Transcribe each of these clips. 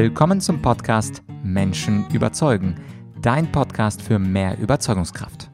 Willkommen zum Podcast Menschen überzeugen, dein Podcast für mehr Überzeugungskraft.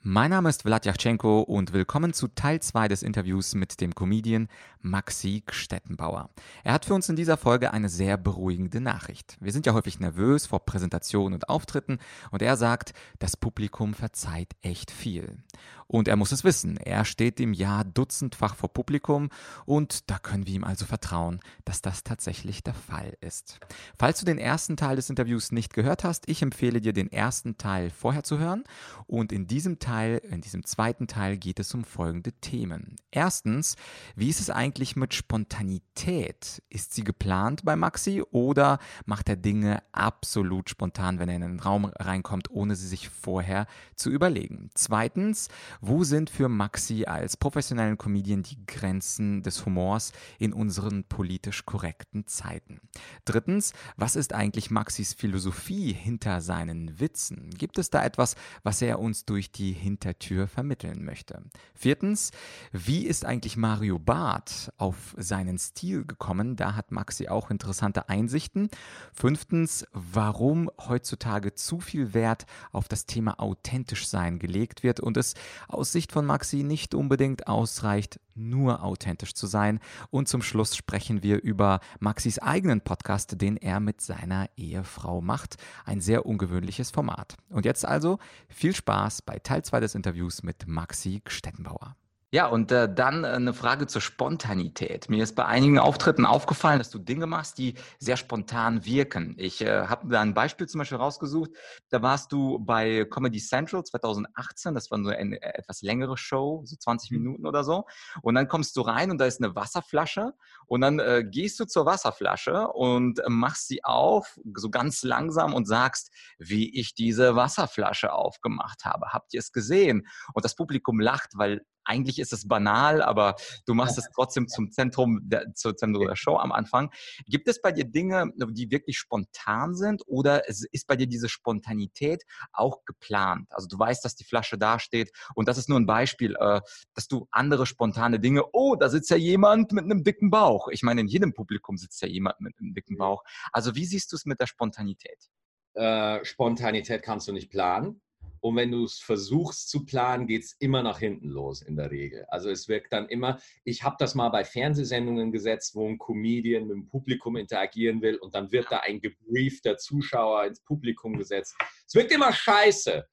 Mein Name ist Vlad Yachchenko und willkommen zu Teil 2 des Interviews mit dem Comedian Maxi Stettenbauer. Er hat für uns in dieser Folge eine sehr beruhigende Nachricht. Wir sind ja häufig nervös vor Präsentationen und Auftritten und er sagt, das Publikum verzeiht echt viel. Und er muss es wissen, er steht im Jahr dutzendfach vor Publikum und da können wir ihm also vertrauen, dass das tatsächlich der Fall ist. Falls du den ersten Teil des Interviews nicht gehört hast, ich empfehle dir den ersten Teil vorher zu hören und in diesem Teil, in diesem zweiten Teil geht es um folgende Themen. Erstens, wie ist es eigentlich mit Spontanität? Ist sie geplant bei Maxi oder macht er Dinge absolut spontan, wenn er in einen Raum reinkommt, ohne sie sich vorher zu überlegen? Zweitens, wo sind für Maxi als professionellen Comedian die Grenzen des Humors in unseren politisch korrekten Zeiten? Drittens, was ist eigentlich Maxis Philosophie hinter seinen Witzen? Gibt es da etwas, was er uns durch die Hintertür vermitteln möchte? Viertens, wie ist eigentlich Mario Barth auf seinen Stil gekommen? Da hat Maxi auch interessante Einsichten. Fünftens, warum heutzutage zu viel Wert auf das Thema authentisch sein gelegt wird und es aus Sicht von Maxi nicht unbedingt ausreicht, nur authentisch zu sein. Und zum Schluss sprechen wir über Maxis eigenen Podcast, den er mit seiner Ehefrau macht. Ein sehr ungewöhnliches Format. Und jetzt also viel Spaß bei Teil 2 des Interviews mit Maxi Stettenbauer. Ja, und äh, dann äh, eine Frage zur Spontanität. Mir ist bei einigen Auftritten aufgefallen, dass du Dinge machst, die sehr spontan wirken. Ich äh, habe da ein Beispiel zum Beispiel rausgesucht. Da warst du bei Comedy Central 2018. Das war so eine etwas längere Show, so 20 mhm. Minuten oder so. Und dann kommst du rein und da ist eine Wasserflasche. Und dann äh, gehst du zur Wasserflasche und machst sie auf, so ganz langsam und sagst, wie ich diese Wasserflasche aufgemacht habe. Habt ihr es gesehen? Und das Publikum lacht, weil eigentlich ist es banal, aber du machst es trotzdem zum Zentrum der, zur Zentrum der Show am Anfang. Gibt es bei dir Dinge, die wirklich spontan sind oder ist bei dir diese Spontanität auch geplant? Also du weißt, dass die Flasche da steht und das ist nur ein Beispiel, äh, dass du andere spontane Dinge, oh, da sitzt ja jemand mit einem dicken Bauch. Ich meine, in jedem Publikum sitzt ja jemand mit einem dicken Bauch. Also wie siehst du es mit der Spontanität? Äh, Spontanität kannst du nicht planen. Und wenn du es versuchst zu planen, geht es immer nach hinten los in der Regel. Also es wirkt dann immer, ich habe das mal bei Fernsehsendungen gesetzt, wo ein Comedian mit dem Publikum interagieren will und dann wird da ein gebriefter Zuschauer ins Publikum gesetzt. Es wirkt immer scheiße.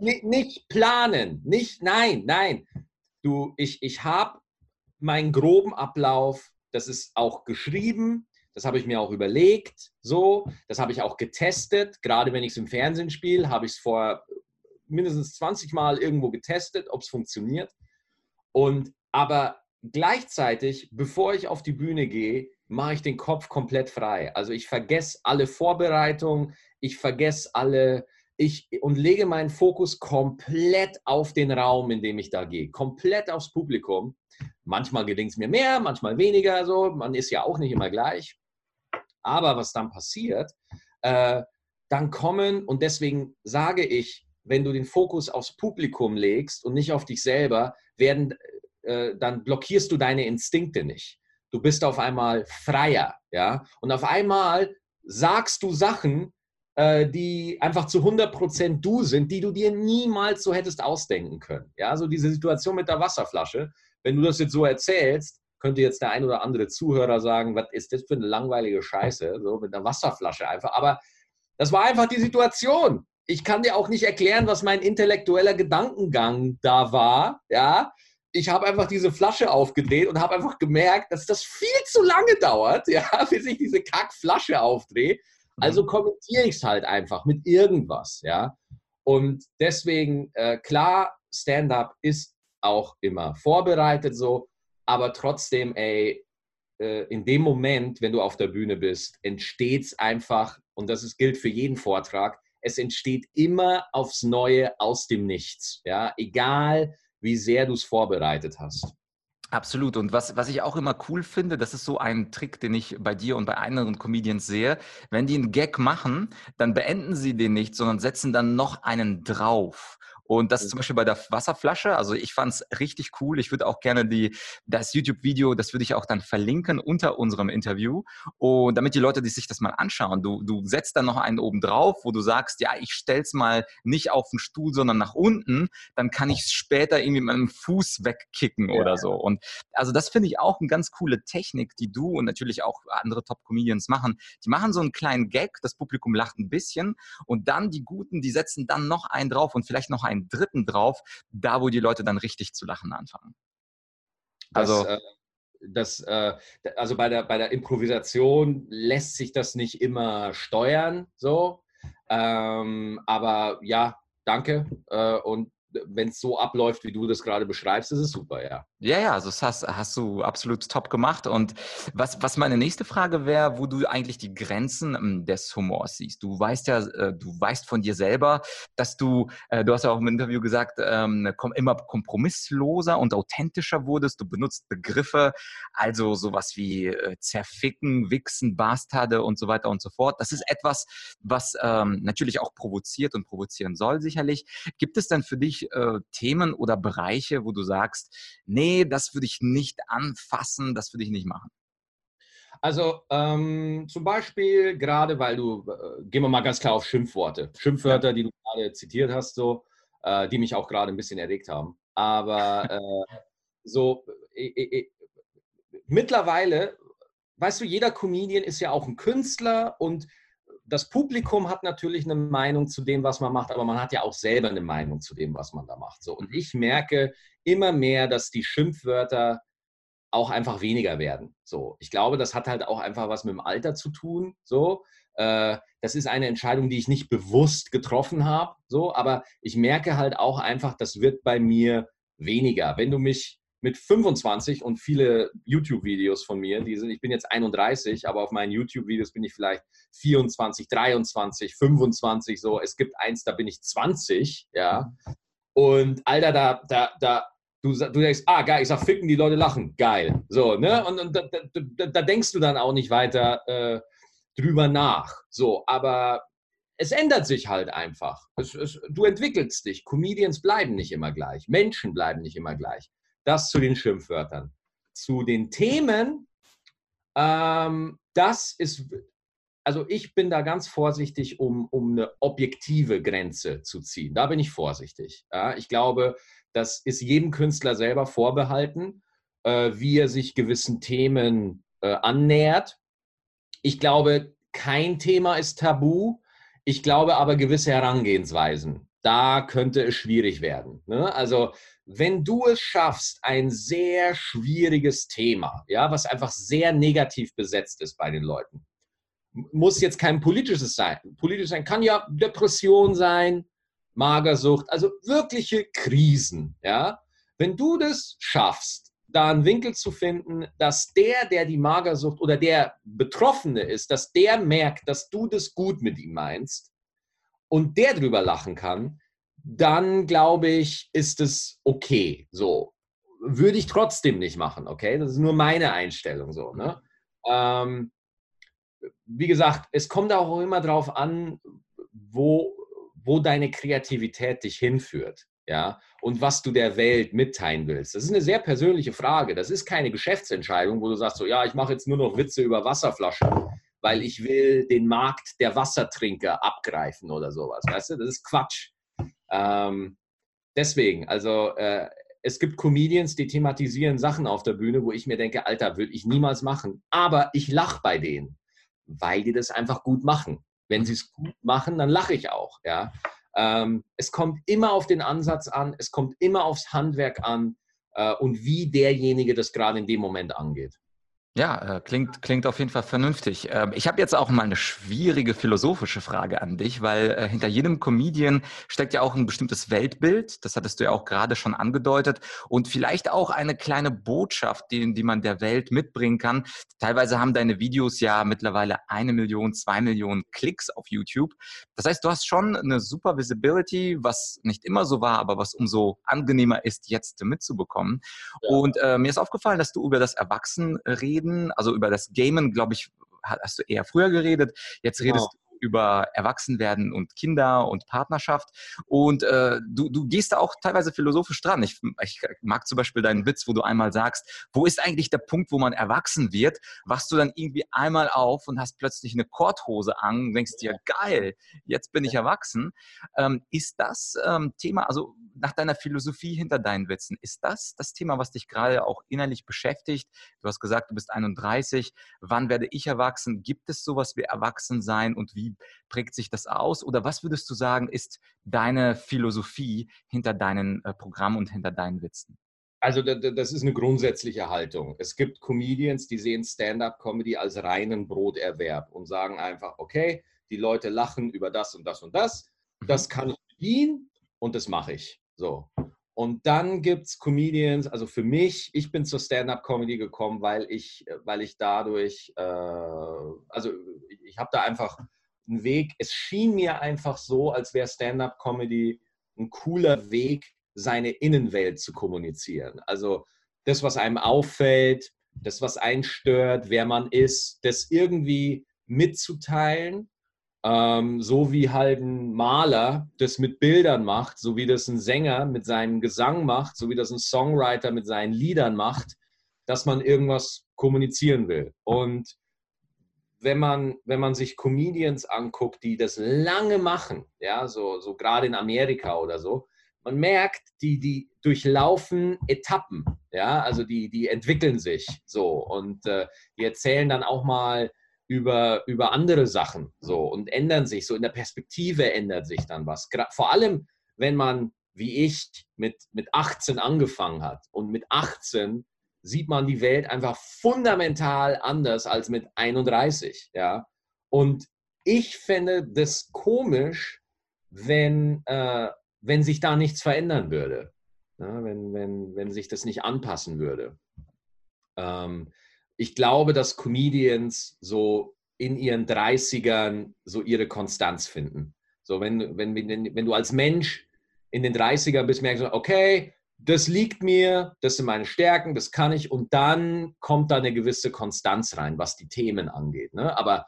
N nicht planen, nicht, nein, nein. Du, ich, ich habe meinen groben Ablauf, das ist auch geschrieben, das habe ich mir auch überlegt, so, das habe ich auch getestet. Gerade wenn ich es im Fernsehen spiele, habe ich es vor mindestens 20 Mal irgendwo getestet, ob es funktioniert. Und aber gleichzeitig, bevor ich auf die Bühne gehe, mache ich den Kopf komplett frei. Also ich vergesse alle Vorbereitungen, ich vergesse alle, ich und lege meinen Fokus komplett auf den Raum, in dem ich da gehe, komplett aufs Publikum. Manchmal gelingt es mir mehr, manchmal weniger, so man ist ja auch nicht immer gleich. Aber was dann passiert, äh, dann kommen und deswegen sage ich, wenn du den Fokus aufs Publikum legst und nicht auf dich selber, werden, äh, dann blockierst du deine Instinkte nicht. Du bist auf einmal freier, ja. Und auf einmal sagst du Sachen, äh, die einfach zu 100% du sind, die du dir niemals so hättest ausdenken können. Ja, so diese Situation mit der Wasserflasche. Wenn du das jetzt so erzählst, könnte jetzt der ein oder andere Zuhörer sagen, was ist das für eine langweilige Scheiße, so mit einer Wasserflasche einfach. Aber das war einfach die Situation ich kann dir auch nicht erklären, was mein intellektueller Gedankengang da war. Ja, ich habe einfach diese Flasche aufgedreht und habe einfach gemerkt, dass das viel zu lange dauert, ja, bis ich diese Kackflasche aufdrehe. Mhm. Also kommentiere ich es halt einfach mit irgendwas, ja. Und deswegen, äh, klar, Stand-up ist auch immer vorbereitet so, aber trotzdem, ey, äh, in dem Moment, wenn du auf der Bühne bist, entsteht es einfach, und das ist, gilt für jeden Vortrag, es entsteht immer aufs Neue aus dem Nichts. Ja, egal wie sehr du es vorbereitet hast. Absolut. Und was, was ich auch immer cool finde, das ist so ein Trick, den ich bei dir und bei anderen Comedians sehe. Wenn die einen Gag machen, dann beenden sie den nicht, sondern setzen dann noch einen drauf. Und das ist zum Beispiel bei der Wasserflasche. Also ich fand es richtig cool. Ich würde auch gerne die, das YouTube-Video, das würde ich auch dann verlinken unter unserem Interview. Und damit die Leute die sich das mal anschauen. Du, du setzt dann noch einen oben drauf, wo du sagst, ja, ich stell's mal nicht auf den Stuhl, sondern nach unten. Dann kann ich es später irgendwie mit meinem Fuß wegkicken ja. oder so. Und also das finde ich auch eine ganz coole Technik, die du und natürlich auch andere Top-Comedians machen. Die machen so einen kleinen Gag, das Publikum lacht ein bisschen und dann die Guten, die setzen dann noch einen drauf und vielleicht noch einen dritten drauf, da wo die Leute dann richtig zu lachen anfangen. Also das, äh, das äh, also bei der, bei der Improvisation lässt sich das nicht immer steuern, so. Ähm, aber ja, danke. Äh, und wenn es so abläuft, wie du das gerade beschreibst, ist es super, ja. Ja, ja, also das hast, hast du absolut top gemacht. Und was, was meine nächste Frage wäre, wo du eigentlich die Grenzen ähm, des Humors siehst. Du weißt ja, äh, du weißt von dir selber, dass du, äh, du hast ja auch im Interview gesagt, ähm, immer kompromissloser und authentischer wurdest. Du benutzt Begriffe, also sowas wie äh, zerficken, wichsen, Bastarde und so weiter und so fort. Das ist etwas, was ähm, natürlich auch provoziert und provozieren soll, sicherlich. Gibt es denn für dich Themen oder Bereiche, wo du sagst, nee, das würde ich nicht anfassen, das würde ich nicht machen? Also ähm, zum Beispiel gerade, weil du, äh, gehen wir mal ganz klar auf Schimpfworte. Schimpfwörter, die du gerade zitiert hast, so, äh, die mich auch gerade ein bisschen erregt haben. Aber äh, so, äh, mittlerweile, weißt du, jeder Comedian ist ja auch ein Künstler und das Publikum hat natürlich eine Meinung zu dem, was man macht, aber man hat ja auch selber eine Meinung zu dem, was man da macht. So. Und ich merke immer mehr, dass die Schimpfwörter auch einfach weniger werden. So, ich glaube, das hat halt auch einfach was mit dem Alter zu tun. So, äh, das ist eine Entscheidung, die ich nicht bewusst getroffen habe. So, aber ich merke halt auch einfach, das wird bei mir weniger. Wenn du mich mit 25 und viele YouTube-Videos von mir, die sind, ich bin jetzt 31, aber auf meinen YouTube-Videos bin ich vielleicht 24, 23, 25, so. Es gibt eins, da bin ich 20, ja. Und Alter, da, da, da, du, du denkst, ah, geil, ich sag ficken, die Leute lachen, geil. So, ne? Und, und da, da, da, denkst du dann auch nicht weiter äh, drüber nach. So, aber es ändert sich halt einfach. Es, es, du entwickelst dich. Comedians bleiben nicht immer gleich. Menschen bleiben nicht immer gleich. Das zu den Schimpfwörtern. Zu den Themen, ähm, das ist, also ich bin da ganz vorsichtig, um, um eine objektive Grenze zu ziehen. Da bin ich vorsichtig. Ja, ich glaube, das ist jedem Künstler selber vorbehalten, äh, wie er sich gewissen Themen äh, annähert. Ich glaube, kein Thema ist tabu. Ich glaube aber gewisse Herangehensweisen. Da könnte es schwierig werden. Ne? Also wenn du es schaffst, ein sehr schwieriges Thema, ja, was einfach sehr negativ besetzt ist bei den Leuten, muss jetzt kein politisches sein. Politisch sein kann ja Depression sein, Magersucht, also wirkliche Krisen, ja. Wenn du das schaffst, da einen Winkel zu finden, dass der, der die Magersucht oder der Betroffene ist, dass der merkt, dass du das gut mit ihm meinst und der drüber lachen kann, dann glaube ich, ist es okay. So würde ich trotzdem nicht machen, okay? Das ist nur meine Einstellung so. Ne? Ähm, wie gesagt, es kommt auch immer darauf an, wo, wo deine Kreativität dich hinführt. Ja, und was du der Welt mitteilen willst. Das ist eine sehr persönliche Frage. Das ist keine Geschäftsentscheidung, wo du sagst, so, ja, ich mache jetzt nur noch Witze über Wasserflaschen, weil ich will den Markt der Wassertrinker abgreifen oder sowas. Weißt du, das ist Quatsch. Ähm, deswegen, also äh, es gibt Comedians, die thematisieren Sachen auf der Bühne, wo ich mir denke, Alter, würde ich niemals machen. Aber ich lache bei denen, weil die das einfach gut machen. Wenn sie es gut machen, dann lache ich auch. Ja? Ähm, es kommt immer auf den Ansatz an, es kommt immer aufs Handwerk an äh, und wie derjenige das gerade in dem Moment angeht. Ja, äh, klingt, klingt auf jeden Fall vernünftig. Ähm, ich habe jetzt auch mal eine schwierige philosophische Frage an dich, weil äh, hinter jedem Comedian steckt ja auch ein bestimmtes Weltbild. Das hattest du ja auch gerade schon angedeutet. Und vielleicht auch eine kleine Botschaft, die, die man der Welt mitbringen kann. Teilweise haben deine Videos ja mittlerweile eine Million, zwei Millionen Klicks auf YouTube. Das heißt, du hast schon eine super Visibility, was nicht immer so war, aber was umso angenehmer ist, jetzt mitzubekommen. Ja. Und äh, mir ist aufgefallen, dass du über das Erwachsenreden reden. Also über das Gamen, glaube ich, hast du eher früher geredet. Jetzt redest genau. Über Erwachsenwerden und Kinder und Partnerschaft. Und äh, du, du gehst da auch teilweise philosophisch dran. Ich, ich mag zum Beispiel deinen Witz, wo du einmal sagst, wo ist eigentlich der Punkt, wo man erwachsen wird? Wachst du dann irgendwie einmal auf und hast plötzlich eine Korthose an und denkst dir, geil, jetzt bin ich erwachsen. Ähm, ist das ähm, Thema, also nach deiner Philosophie hinter deinen Witzen, ist das das Thema, was dich gerade auch innerlich beschäftigt? Du hast gesagt, du bist 31. Wann werde ich erwachsen? Gibt es sowas wie Erwachsensein und wie prägt sich das aus? Oder was würdest du sagen, ist deine Philosophie hinter deinen äh, Programmen und hinter deinen Witzen? Also das ist eine grundsätzliche Haltung. Es gibt Comedians, die sehen Stand-up-Comedy als reinen Broterwerb und sagen einfach, okay, die Leute lachen über das und das und das, das mhm. kann ich bedienen und das mache ich. So. Und dann gibt es Comedians, also für mich, ich bin zur Stand-up-Comedy gekommen, weil ich, weil ich dadurch, äh, also ich habe da einfach einen Weg, es schien mir einfach so, als wäre Stand-up-Comedy ein cooler Weg, seine Innenwelt zu kommunizieren. Also das, was einem auffällt, das, was einen stört, wer man ist, das irgendwie mitzuteilen ähm, so wie halt ein Maler das mit Bildern macht, so wie das ein Sänger mit seinem Gesang macht, so wie das ein Songwriter mit seinen Liedern macht, dass man irgendwas kommunizieren will. Und wenn man, wenn man sich Comedians anguckt, die das lange machen, ja, so, so gerade in Amerika oder so, man merkt, die, die durchlaufen Etappen, ja, also die, die entwickeln sich so und äh, die erzählen dann auch mal über, über andere Sachen so und ändern sich. So in der Perspektive ändert sich dann was. Vor allem, wenn man, wie ich, mit, mit 18 angefangen hat. Und mit 18 sieht man die Welt einfach fundamental anders als mit 31. Ja? Und ich fände das komisch, wenn, äh, wenn sich da nichts verändern würde. Ja? Wenn, wenn, wenn sich das nicht anpassen würde. Ähm, ich glaube, dass Comedians so in ihren 30ern so ihre Konstanz finden. So, wenn, wenn, wenn, wenn du als Mensch in den 30ern bist, merkst du, okay, das liegt mir, das sind meine Stärken, das kann ich und dann kommt da eine gewisse Konstanz rein, was die Themen angeht. Ne? Aber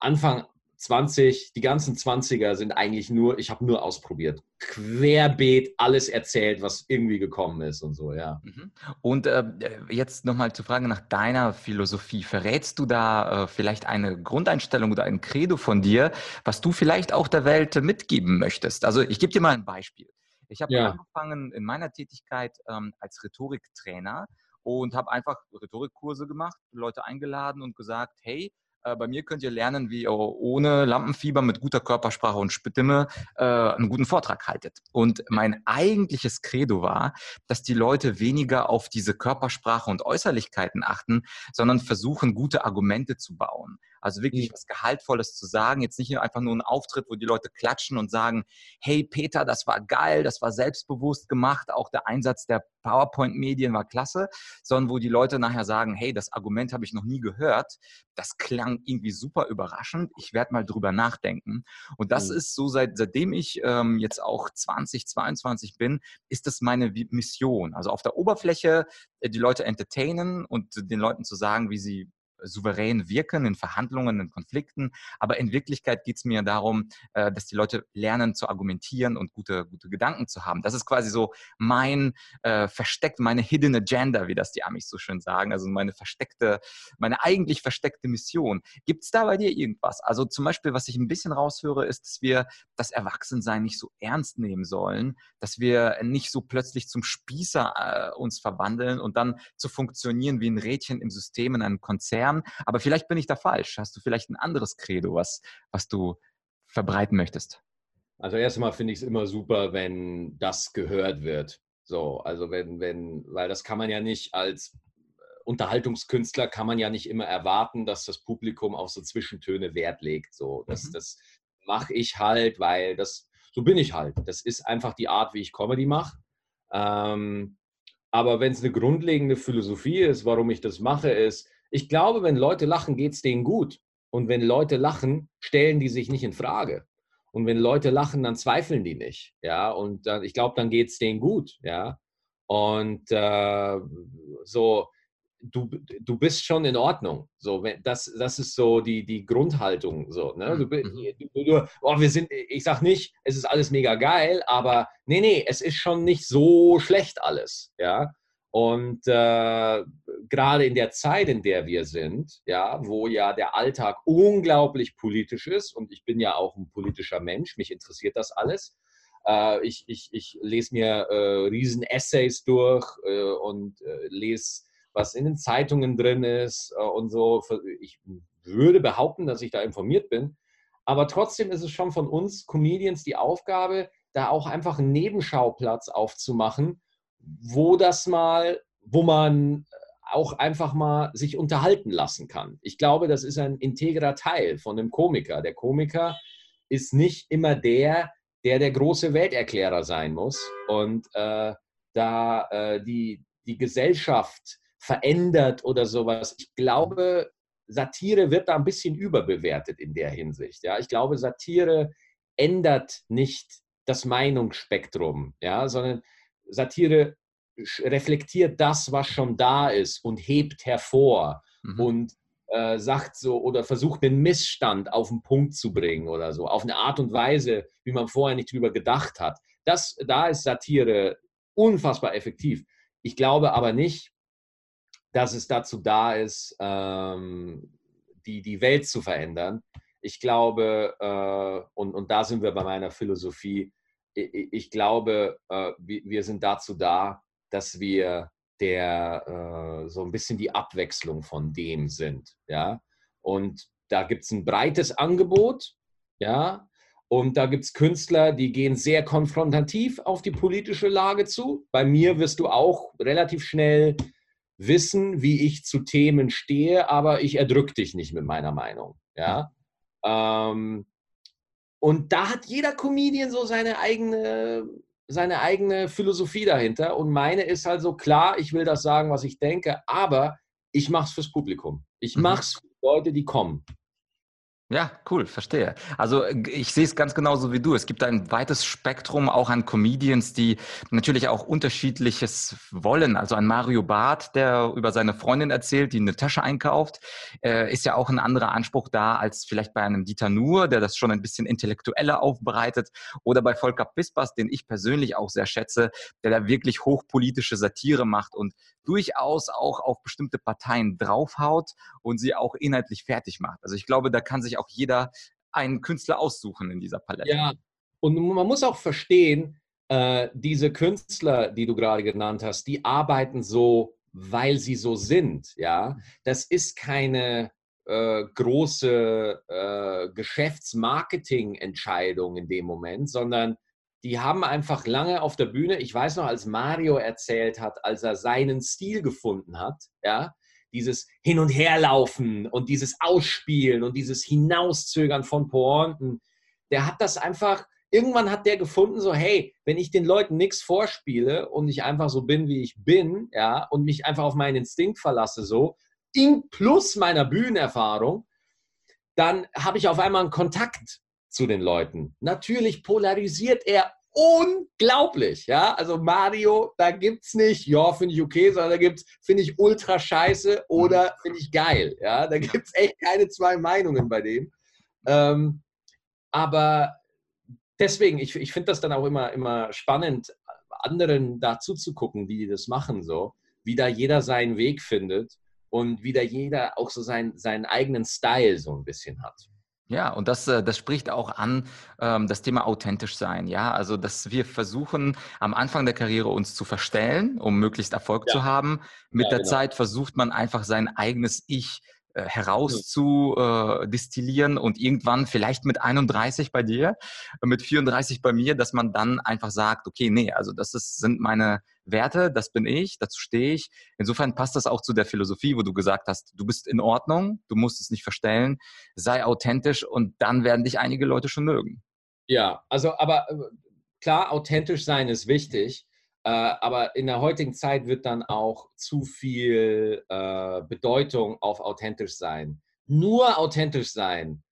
Anfang 20, die ganzen 20er sind eigentlich nur, ich habe nur ausprobiert. Querbeet alles erzählt, was irgendwie gekommen ist und so, ja. Mhm. Und äh, jetzt nochmal zur Frage nach deiner Philosophie. Verrätst du da äh, vielleicht eine Grundeinstellung oder ein Credo von dir, was du vielleicht auch der Welt mitgeben möchtest? Also ich gebe dir mal ein Beispiel. Ich habe ja. angefangen in meiner Tätigkeit ähm, als Rhetoriktrainer und habe einfach Rhetorikkurse gemacht, Leute eingeladen und gesagt, hey, äh, bei mir könnt ihr lernen, wie ihr ohne Lampenfieber mit guter Körpersprache und Stimme äh, einen guten Vortrag haltet. Und mein eigentliches Credo war, dass die Leute weniger auf diese Körpersprache und Äußerlichkeiten achten, sondern versuchen, gute Argumente zu bauen. Also wirklich was Gehaltvolles zu sagen. Jetzt nicht einfach nur ein Auftritt, wo die Leute klatschen und sagen, hey Peter, das war geil, das war selbstbewusst gemacht, auch der Einsatz der PowerPoint-Medien war klasse, sondern wo die Leute nachher sagen, hey, das Argument habe ich noch nie gehört, das klang irgendwie super überraschend, ich werde mal drüber nachdenken. Und das mhm. ist so, seit, seitdem ich ähm, jetzt auch 2022 bin, ist das meine Mission. Also auf der Oberfläche äh, die Leute entertainen und den Leuten zu sagen, wie sie souverän wirken in Verhandlungen, in Konflikten. Aber in Wirklichkeit geht es mir darum, äh, dass die Leute lernen zu argumentieren und gute, gute Gedanken zu haben. Das ist quasi so mein äh, versteckt, meine Hidden Agenda, wie das die Amis so schön sagen. Also meine versteckte, meine eigentlich versteckte Mission. Gibt es da bei dir irgendwas? Also zum Beispiel, was ich ein bisschen raushöre, ist, dass wir das Erwachsensein nicht so ernst nehmen sollen, dass wir nicht so plötzlich zum Spießer äh, uns verwandeln und dann zu funktionieren wie ein Rädchen im System in einem Konzern lernen. Aber vielleicht bin ich da falsch. Hast du vielleicht ein anderes Credo, was, was du verbreiten möchtest? Also erstmal finde ich es immer super, wenn das gehört wird. So, also wenn, wenn, weil das kann man ja nicht als äh, Unterhaltungskünstler kann man ja nicht immer erwarten, dass das Publikum auf so Zwischentöne Wert legt. So, das, mhm. das mache ich halt, weil das, so bin ich halt. Das ist einfach die Art, wie ich Comedy mache. Ähm, aber wenn es eine grundlegende Philosophie ist, warum ich das mache, ist, ich glaube, wenn Leute lachen, geht es denen gut. Und wenn Leute lachen, stellen die sich nicht in Frage. Und wenn Leute lachen, dann zweifeln die nicht. Ja, und äh, ich glaube, dann geht es denen gut. Ja, und äh, so, du, du bist schon in Ordnung. So, das, das ist so die, die Grundhaltung. So, ne? du, mhm. du, du, oh, wir sind, ich sag nicht, es ist alles mega geil, aber nee, nee, es ist schon nicht so schlecht alles. Ja. Und äh, gerade in der Zeit, in der wir sind, ja, wo ja der Alltag unglaublich politisch ist, und ich bin ja auch ein politischer Mensch, mich interessiert das alles. Äh, ich, ich, ich lese mir äh, riesen Essays durch äh, und äh, lese was in den Zeitungen drin ist äh, und so. Ich würde behaupten, dass ich da informiert bin. Aber trotzdem ist es schon von uns Comedians die Aufgabe, da auch einfach einen Nebenschauplatz aufzumachen, wo das mal, wo man auch einfach mal sich unterhalten lassen kann. Ich glaube, das ist ein integrer Teil von einem Komiker. Der Komiker ist nicht immer der, der der große Welterklärer sein muss und äh, da äh, die, die Gesellschaft verändert oder sowas. Ich glaube, Satire wird da ein bisschen überbewertet in der Hinsicht. Ja, ich glaube, Satire ändert nicht das Meinungsspektrum, ja, sondern Satire reflektiert das, was schon da ist und hebt hervor mhm. und äh, sagt so oder versucht den Missstand auf den Punkt zu bringen oder so, auf eine Art und Weise, wie man vorher nicht drüber gedacht hat. Das, da ist Satire unfassbar effektiv. Ich glaube aber nicht, dass es dazu da ist, ähm, die, die Welt zu verändern. Ich glaube, äh, und, und da sind wir bei meiner Philosophie, ich, glaube, äh, wir sind dazu da, dass wir der äh, so ein bisschen die Abwechslung von dem sind. Ja? Und da gibt es ein breites Angebot, ja, und da gibt es Künstler, die gehen sehr konfrontativ auf die politische Lage zu. Bei mir wirst du auch relativ schnell wissen, wie ich zu Themen stehe, aber ich erdrücke dich nicht mit meiner Meinung. Ja? Ähm, und da hat jeder Comedian so seine eigene, seine eigene Philosophie dahinter. Und meine ist halt so, klar, ich will das sagen, was ich denke, aber ich mache es fürs Publikum. Ich mhm. mache es für Leute, die kommen. Ja, cool, verstehe. Also ich sehe es ganz genauso wie du. Es gibt ein weites Spektrum auch an Comedians, die natürlich auch unterschiedliches wollen. Also ein Mario Barth, der über seine Freundin erzählt, die eine Tasche einkauft, äh, ist ja auch ein anderer Anspruch da als vielleicht bei einem Dieter Nuhr, der das schon ein bisschen intellektueller aufbereitet. Oder bei Volker Pispers, den ich persönlich auch sehr schätze, der da wirklich hochpolitische Satire macht und durchaus auch auf bestimmte Parteien draufhaut und sie auch inhaltlich fertig macht. Also ich glaube, da kann sich auch jeder einen Künstler aussuchen in dieser Palette. Ja, und man muss auch verstehen, äh, diese Künstler, die du gerade genannt hast, die arbeiten so, weil sie so sind. Ja, das ist keine äh, große äh, Geschäftsmarketing-Entscheidung in dem Moment, sondern die haben einfach lange auf der Bühne, ich weiß noch, als Mario erzählt hat, als er seinen Stil gefunden hat, ja, dieses Hin- und Herlaufen und dieses Ausspielen und dieses Hinauszögern von Pointen, der hat das einfach, irgendwann hat der gefunden, so, hey, wenn ich den Leuten nichts vorspiele und ich einfach so bin, wie ich bin, ja, und mich einfach auf meinen Instinkt verlasse, so, in plus meiner Bühnenerfahrung, dann habe ich auf einmal einen Kontakt zu den Leuten. Natürlich polarisiert er unglaublich. Ja, also Mario, da gibt es nicht, ja, finde ich okay, sondern da gibt es, finde ich ultra scheiße oder mhm. finde ich geil. Ja, da gibt es echt keine zwei Meinungen bei dem. Ähm, aber deswegen, ich, ich finde das dann auch immer, immer spannend, anderen dazu zu gucken, wie die das machen, so, wie da jeder seinen Weg findet und wie da jeder auch so sein, seinen eigenen Style so ein bisschen hat. Ja, und das, äh, das spricht auch an ähm, das Thema authentisch sein. Ja, also dass wir versuchen, am Anfang der Karriere uns zu verstellen, um möglichst Erfolg ja. zu haben. Mit ja, der genau. Zeit versucht man einfach sein eigenes Ich äh, herauszudestillieren äh, und irgendwann vielleicht mit 31 bei dir, mit 34 bei mir, dass man dann einfach sagt, okay, nee, also das ist, sind meine Werte, das bin ich, dazu stehe ich. Insofern passt das auch zu der Philosophie, wo du gesagt hast, du bist in Ordnung, du musst es nicht verstellen, sei authentisch und dann werden dich einige Leute schon mögen. Ja, also aber äh, klar, authentisch sein ist wichtig. Äh, aber in der heutigen Zeit wird dann auch zu viel äh, Bedeutung auf authentisch sein. Nur authentisch sein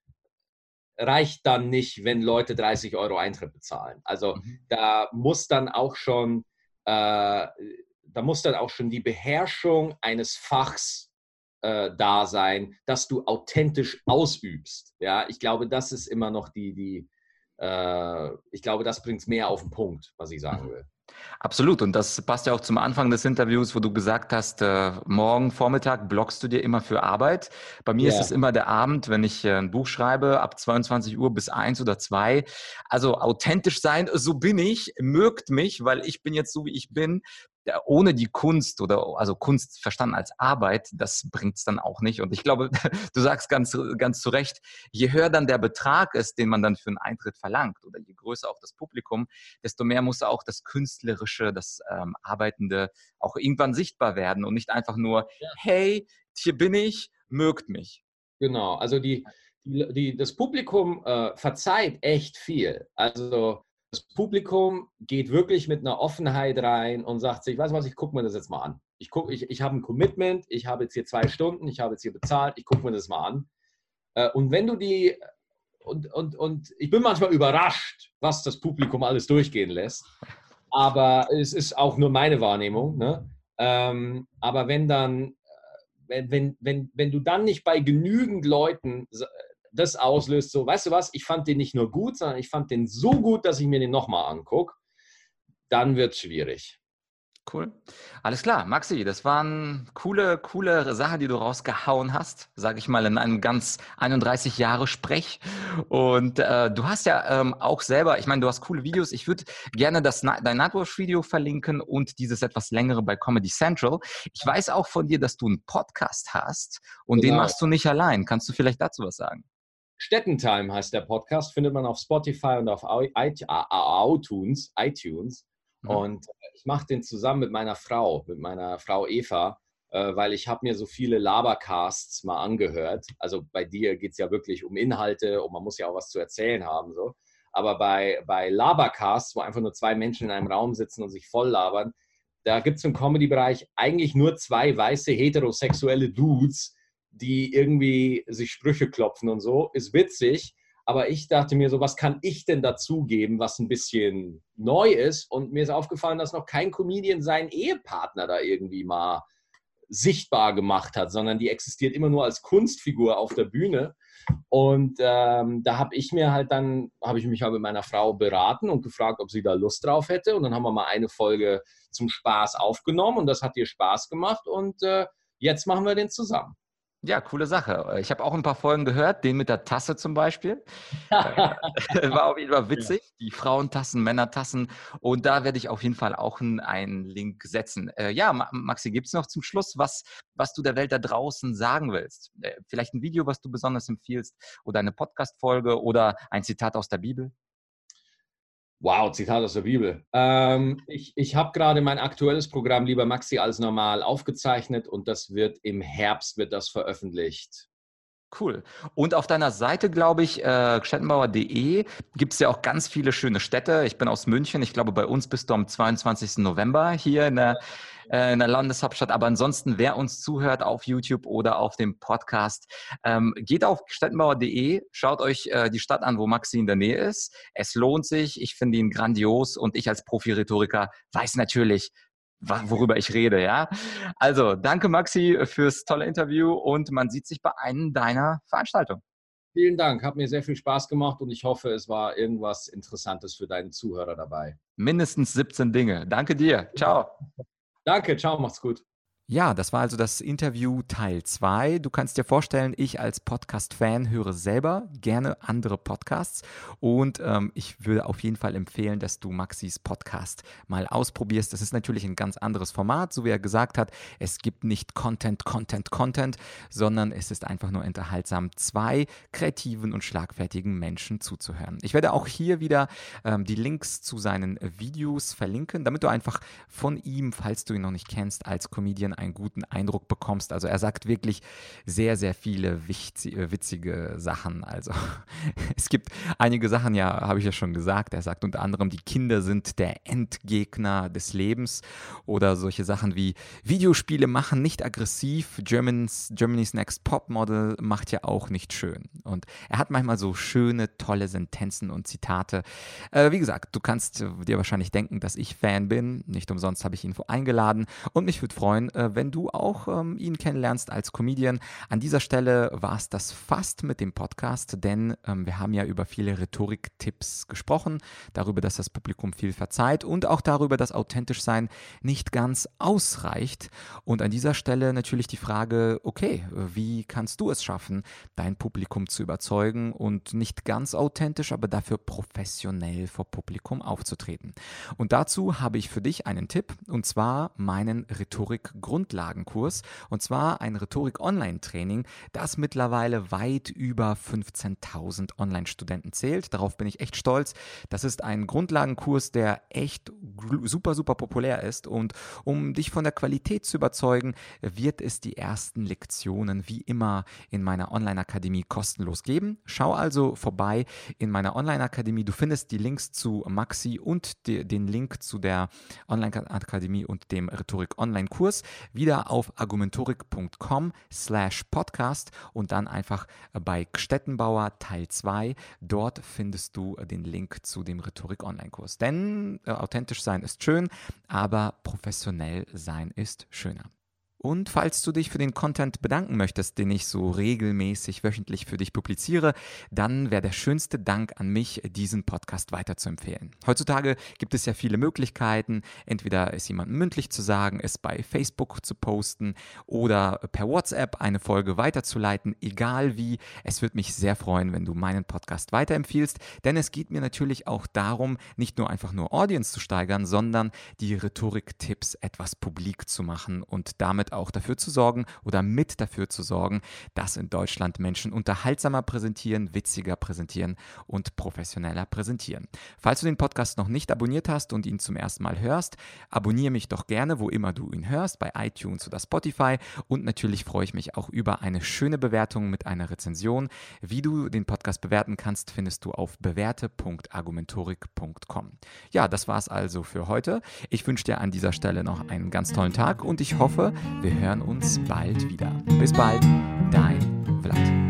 reicht dann nicht, wenn Leute 30 Euro Eintritt bezahlen. Also mhm. da muss dann auch schon, äh, da muss dann auch schon die Beherrschung eines Fachs äh, da sein, dass du authentisch ausübst. Ja, ich glaube, das ist immer noch die, die äh, ich glaube, das bringt es mehr auf den Punkt, was ich sagen mhm. will. Absolut. Und das passt ja auch zum Anfang des Interviews, wo du gesagt hast, äh, morgen Vormittag blockst du dir immer für Arbeit. Bei mir yeah. ist es immer der Abend, wenn ich äh, ein Buch schreibe, ab 22 Uhr bis 1 oder 2. Also authentisch sein, so bin ich, mögt mich, weil ich bin jetzt so, wie ich bin ohne die Kunst oder also Kunst verstanden als Arbeit, das bringt es dann auch nicht. Und ich glaube, du sagst ganz, ganz zu Recht, je höher dann der Betrag ist, den man dann für einen Eintritt verlangt oder je größer auch das Publikum, desto mehr muss auch das Künstlerische, das ähm, Arbeitende auch irgendwann sichtbar werden und nicht einfach nur, ja. hey, hier bin ich, mögt mich. Genau, also die, die, das Publikum äh, verzeiht echt viel. Also das Publikum geht wirklich mit einer Offenheit rein und sagt sich, weißt du was, ich gucke mir das jetzt mal an. Ich, ich, ich habe ein Commitment, ich habe jetzt hier zwei Stunden, ich habe jetzt hier bezahlt, ich gucke mir das mal an. Äh, und wenn du die, und, und, und ich bin manchmal überrascht, was das Publikum alles durchgehen lässt, aber es ist auch nur meine Wahrnehmung. Ne? Ähm, aber wenn dann, äh, wenn, wenn, wenn du dann nicht bei genügend Leuten das auslöst, so, weißt du was, ich fand den nicht nur gut, sondern ich fand den so gut, dass ich mir den nochmal angucke, dann wird es schwierig. Cool. Alles klar, Maxi, das waren coole, coole Sachen, die du rausgehauen hast, sage ich mal, in einem ganz 31 Jahre Sprech. Und äh, du hast ja ähm, auch selber, ich meine, du hast coole Videos. Ich würde gerne das, dein Nightwatch-Video verlinken und dieses etwas längere bei Comedy Central. Ich weiß auch von dir, dass du einen Podcast hast und genau. den machst du nicht allein. Kannst du vielleicht dazu was sagen? Städtentime heißt der Podcast, findet man auf Spotify und auf iTunes. iTunes. Mhm. Und äh, ich mache den zusammen mit meiner Frau, mit meiner Frau Eva, äh, weil ich habe mir so viele Labercasts mal angehört. Also bei dir geht es ja wirklich um Inhalte und man muss ja auch was zu erzählen haben. So. Aber bei, bei Labercasts, wo einfach nur zwei Menschen in einem Raum sitzen und sich voll labern, da gibt es im Comedy-Bereich eigentlich nur zwei weiße heterosexuelle Dudes, die irgendwie sich Sprüche klopfen und so, ist witzig. Aber ich dachte mir so, was kann ich denn dazugeben, was ein bisschen neu ist? Und mir ist aufgefallen, dass noch kein Comedian seinen Ehepartner da irgendwie mal sichtbar gemacht hat, sondern die existiert immer nur als Kunstfigur auf der Bühne. Und ähm, da habe ich mir halt dann, habe ich mich halt mit meiner Frau beraten und gefragt, ob sie da Lust drauf hätte. Und dann haben wir mal eine Folge zum Spaß aufgenommen und das hat ihr Spaß gemacht. Und äh, jetzt machen wir den zusammen. Ja, coole Sache. Ich habe auch ein paar Folgen gehört, den mit der Tasse zum Beispiel. Äh, war auf jeden Fall witzig. Die Frauentassen, Männertassen. Und da werde ich auf jeden Fall auch einen Link setzen. Äh, ja, Maxi, gibt es noch zum Schluss, was, was du der Welt da draußen sagen willst? Äh, vielleicht ein Video, was du besonders empfiehlst oder eine Podcast-Folge oder ein Zitat aus der Bibel? Wow, Zitat aus der Bibel. Ähm, ich ich habe gerade mein aktuelles Programm Lieber Maxi als normal aufgezeichnet und das wird im Herbst wird das veröffentlicht. Cool. Und auf deiner Seite, glaube ich, äh, stettenbauer.de gibt es ja auch ganz viele schöne Städte. Ich bin aus München. Ich glaube, bei uns bist du am 22. November hier in der, äh, in der Landeshauptstadt. Aber ansonsten, wer uns zuhört auf YouTube oder auf dem Podcast, ähm, geht auf stettenbauer.de, schaut euch äh, die Stadt an, wo Maxi in der Nähe ist. Es lohnt sich. Ich finde ihn grandios und ich als Profi-Rhetoriker weiß natürlich, worüber ich rede, ja. Also, danke Maxi fürs tolle Interview und man sieht sich bei einem deiner Veranstaltungen. Vielen Dank, hat mir sehr viel Spaß gemacht und ich hoffe, es war irgendwas Interessantes für deinen Zuhörer dabei. Mindestens 17 Dinge. Danke dir. Ciao. Danke, ciao, macht's gut. Ja, das war also das Interview Teil 2. Du kannst dir vorstellen, ich als Podcast-Fan höre selber gerne andere Podcasts und ähm, ich würde auf jeden Fall empfehlen, dass du Maxis Podcast mal ausprobierst. Das ist natürlich ein ganz anderes Format, so wie er gesagt hat. Es gibt nicht Content, Content, Content, sondern es ist einfach nur unterhaltsam, zwei kreativen und schlagfertigen Menschen zuzuhören. Ich werde auch hier wieder ähm, die Links zu seinen Videos verlinken, damit du einfach von ihm, falls du ihn noch nicht kennst, als Comedian einen guten Eindruck bekommst. Also er sagt wirklich sehr, sehr viele äh, witzige Sachen. Also es gibt einige Sachen, ja, habe ich ja schon gesagt. Er sagt unter anderem, die Kinder sind der Endgegner des Lebens oder solche Sachen wie Videospiele machen nicht aggressiv, Germans, Germany's Next Pop Model macht ja auch nicht schön. Und er hat manchmal so schöne, tolle Sentenzen und Zitate. Äh, wie gesagt, du kannst dir wahrscheinlich denken, dass ich Fan bin. Nicht umsonst habe ich ihn eingeladen und mich würde freuen, äh, wenn du auch ähm, ihn kennenlernst als Comedian. An dieser Stelle war es das fast mit dem Podcast, denn ähm, wir haben ja über viele Rhetorik-Tipps gesprochen, darüber, dass das Publikum viel verzeiht und auch darüber, dass authentisch sein nicht ganz ausreicht. Und an dieser Stelle natürlich die Frage, okay, wie kannst du es schaffen, dein Publikum zu überzeugen und nicht ganz authentisch, aber dafür professionell vor Publikum aufzutreten? Und dazu habe ich für dich einen Tipp und zwar meinen Rhetorik-Grundlagenkurs und zwar ein Rhetorik-Online-Training, das mittlerweile weit über 15.000 Online-Studenten zählt. Darauf bin ich echt stolz. Das ist ein Grundlagenkurs, der echt super, super populär ist und um dich von der Qualität zu überzeugen, wird es die ersten Lektionen wie immer in meiner Online-Akademie kostenlos geben. Schau also vorbei in meiner Online-Akademie. Du findest die Links zu Maxi und die, den Link zu der Online-Akademie und dem Rhetorik-Online-Kurs wieder auf argumentorik.com slash podcast und dann einfach bei Stettenbauer Teil 2. Dort findest du den Link zu dem Rhetorik-Online-Kurs. Denn äh, authentisch sein ist schön, aber professionell sein ist schöner. Und falls du dich für den Content bedanken möchtest, den ich so regelmäßig wöchentlich für dich publiziere, dann wäre der schönste Dank an mich, diesen Podcast weiterzuempfehlen. Heutzutage gibt es ja viele Möglichkeiten, entweder es jemandem mündlich zu sagen, es bei Facebook zu posten oder per WhatsApp eine Folge weiterzuleiten, egal wie. Es würde mich sehr freuen, wenn du meinen Podcast weiterempfiehlst, denn es geht mir natürlich auch darum, nicht nur einfach nur Audience zu steigern, sondern die Rhetorik-Tipps etwas publik zu machen und damit auch dafür zu sorgen oder mit dafür zu sorgen, dass in Deutschland Menschen unterhaltsamer präsentieren, witziger präsentieren und professioneller präsentieren. Falls du den Podcast noch nicht abonniert hast und ihn zum ersten Mal hörst, abonniere mich doch gerne, wo immer du ihn hörst, bei iTunes oder Spotify und natürlich freue ich mich auch über eine schöne Bewertung mit einer Rezension. Wie du den Podcast bewerten kannst, findest du auf bewährte.argumentorik.com. Ja, das war's also für heute. Ich wünsche dir an dieser Stelle noch einen ganz tollen Tag und ich hoffe, wir hören uns bald wieder. Bis bald, dein Vlad.